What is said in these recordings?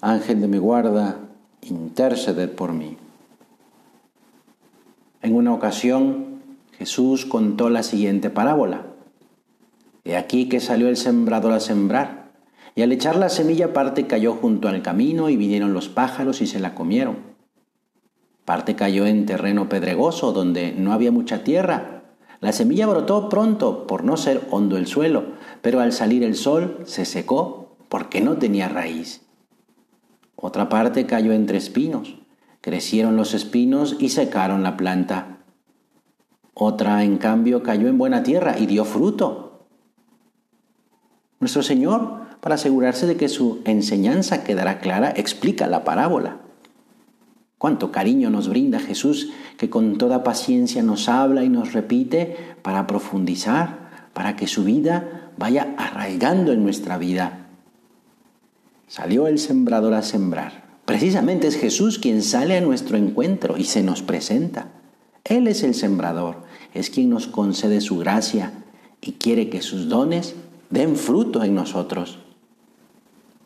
Ángel de mi guarda, interceded por mí. En una ocasión Jesús contó la siguiente parábola. He aquí que salió el sembrador a sembrar, y al echar la semilla parte cayó junto al camino y vinieron los pájaros y se la comieron. Parte cayó en terreno pedregoso donde no había mucha tierra. La semilla brotó pronto por no ser hondo el suelo, pero al salir el sol se secó porque no tenía raíz. Otra parte cayó entre espinos. Crecieron los espinos y secaron la planta. Otra, en cambio, cayó en buena tierra y dio fruto. Nuestro Señor, para asegurarse de que su enseñanza quedará clara, explica la parábola. Cuánto cariño nos brinda Jesús, que con toda paciencia nos habla y nos repite para profundizar, para que su vida vaya arraigando en nuestra vida. Salió el sembrador a sembrar. Precisamente es Jesús quien sale a nuestro encuentro y se nos presenta. Él es el sembrador, es quien nos concede su gracia y quiere que sus dones den fruto en nosotros.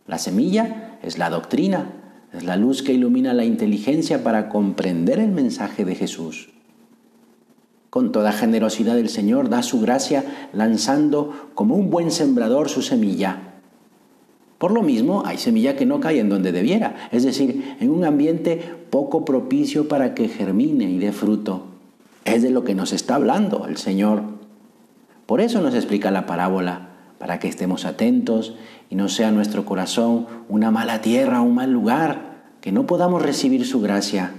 La semilla es la doctrina, es la luz que ilumina la inteligencia para comprender el mensaje de Jesús. Con toda generosidad el Señor da su gracia lanzando como un buen sembrador su semilla por lo mismo, hay semilla que no cae en donde debiera, es decir, en un ambiente poco propicio para que germine y dé fruto. Es de lo que nos está hablando el Señor. Por eso nos explica la parábola, para que estemos atentos y no sea nuestro corazón una mala tierra, un mal lugar, que no podamos recibir su gracia.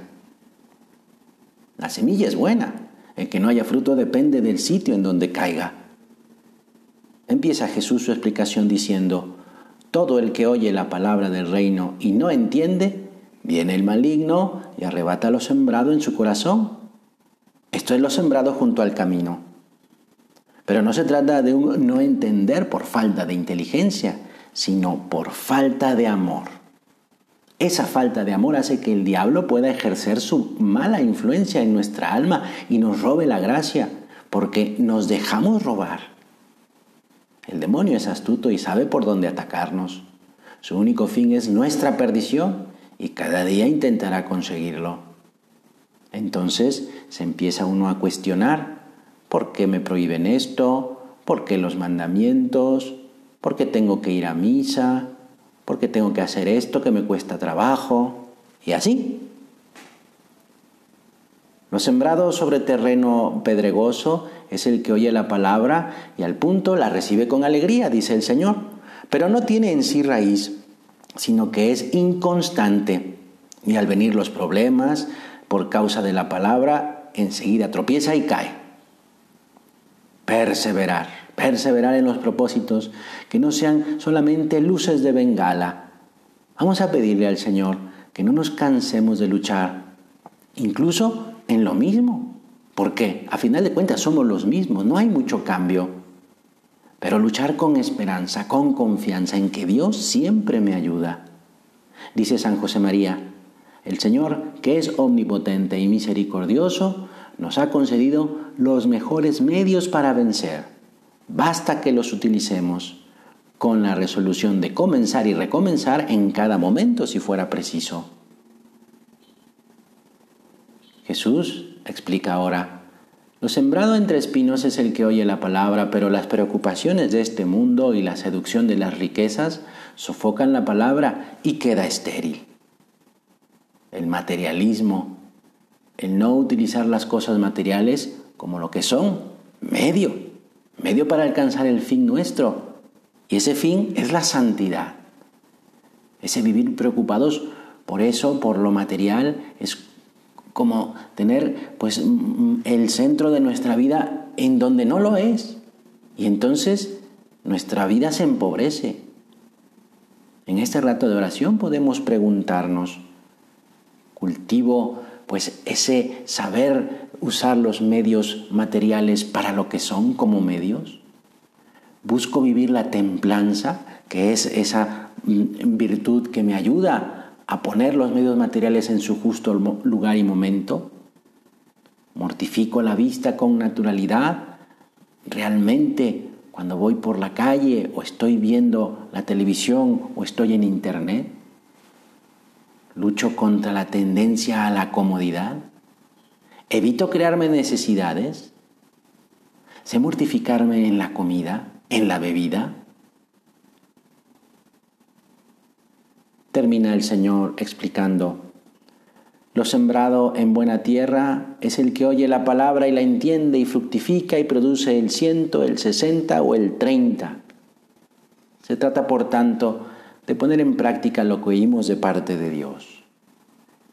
La semilla es buena, el que no haya fruto depende del sitio en donde caiga. Empieza Jesús su explicación diciendo, todo el que oye la palabra del reino y no entiende, viene el maligno y arrebata lo sembrado en su corazón. Esto es lo sembrado junto al camino. Pero no se trata de un no entender por falta de inteligencia, sino por falta de amor. Esa falta de amor hace que el diablo pueda ejercer su mala influencia en nuestra alma y nos robe la gracia, porque nos dejamos robar. El demonio es astuto y sabe por dónde atacarnos. Su único fin es nuestra perdición y cada día intentará conseguirlo. Entonces se empieza uno a cuestionar, ¿por qué me prohíben esto? ¿Por qué los mandamientos? ¿Por qué tengo que ir a misa? ¿Por qué tengo que hacer esto que me cuesta trabajo? Y así. Lo sembrado sobre terreno pedregoso es el que oye la palabra y al punto la recibe con alegría, dice el Señor, pero no tiene en sí raíz, sino que es inconstante. Y al venir los problemas, por causa de la palabra, enseguida tropieza y cae. Perseverar, perseverar en los propósitos, que no sean solamente luces de bengala. Vamos a pedirle al Señor que no nos cansemos de luchar, incluso en lo mismo, ¿Por qué? A final de cuentas somos los mismos, no hay mucho cambio. Pero luchar con esperanza, con confianza en que Dios siempre me ayuda. Dice San José María, el Señor, que es omnipotente y misericordioso, nos ha concedido los mejores medios para vencer. Basta que los utilicemos con la resolución de comenzar y recomenzar en cada momento si fuera preciso. Jesús explica ahora, lo sembrado entre espinos es el que oye la palabra, pero las preocupaciones de este mundo y la seducción de las riquezas sofocan la palabra y queda estéril. El materialismo, el no utilizar las cosas materiales como lo que son, medio, medio para alcanzar el fin nuestro. Y ese fin es la santidad. Ese vivir preocupados por eso, por lo material, es como tener pues el centro de nuestra vida en donde no lo es. Y entonces nuestra vida se empobrece. En este rato de oración podemos preguntarnos, Cultivo pues ese saber usar los medios materiales para lo que son como medios. Busco vivir la templanza, que es esa mm, virtud que me ayuda a poner los medios materiales en su justo lugar y momento. Mortifico la vista con naturalidad. Realmente cuando voy por la calle o estoy viendo la televisión o estoy en internet. Lucho contra la tendencia a la comodidad. Evito crearme necesidades. Sé mortificarme en la comida, en la bebida. Termina el Señor explicando, lo sembrado en buena tierra es el que oye la palabra y la entiende y fructifica y produce el ciento, el sesenta o el treinta. Se trata, por tanto, de poner en práctica lo que oímos de parte de Dios.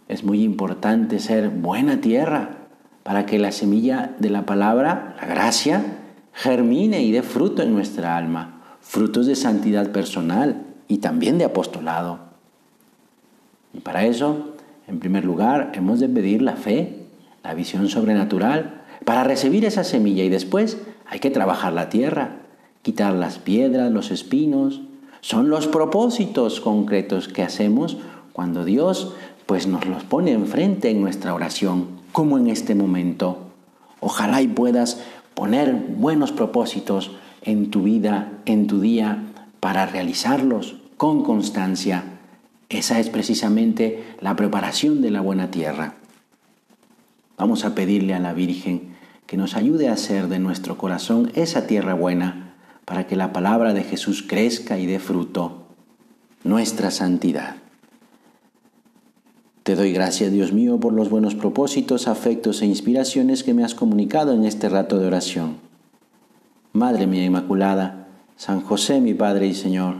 Es muy importante ser buena tierra para que la semilla de la palabra, la gracia, germine y dé fruto en nuestra alma, frutos de santidad personal y también de apostolado. Y para eso, en primer lugar, hemos de pedir la fe, la visión sobrenatural, para recibir esa semilla y después hay que trabajar la tierra, quitar las piedras, los espinos. Son los propósitos concretos que hacemos cuando Dios pues nos los pone enfrente en nuestra oración, como en este momento. Ojalá y puedas poner buenos propósitos en tu vida, en tu día, para realizarlos con constancia. Esa es precisamente la preparación de la buena tierra. Vamos a pedirle a la Virgen que nos ayude a hacer de nuestro corazón esa tierra buena para que la palabra de Jesús crezca y dé fruto, nuestra santidad. Te doy gracias, Dios mío, por los buenos propósitos, afectos e inspiraciones que me has comunicado en este rato de oración. Madre mía Inmaculada, San José mi Padre y Señor,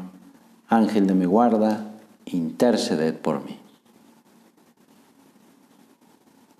Ángel de mi guarda, interceded por mí.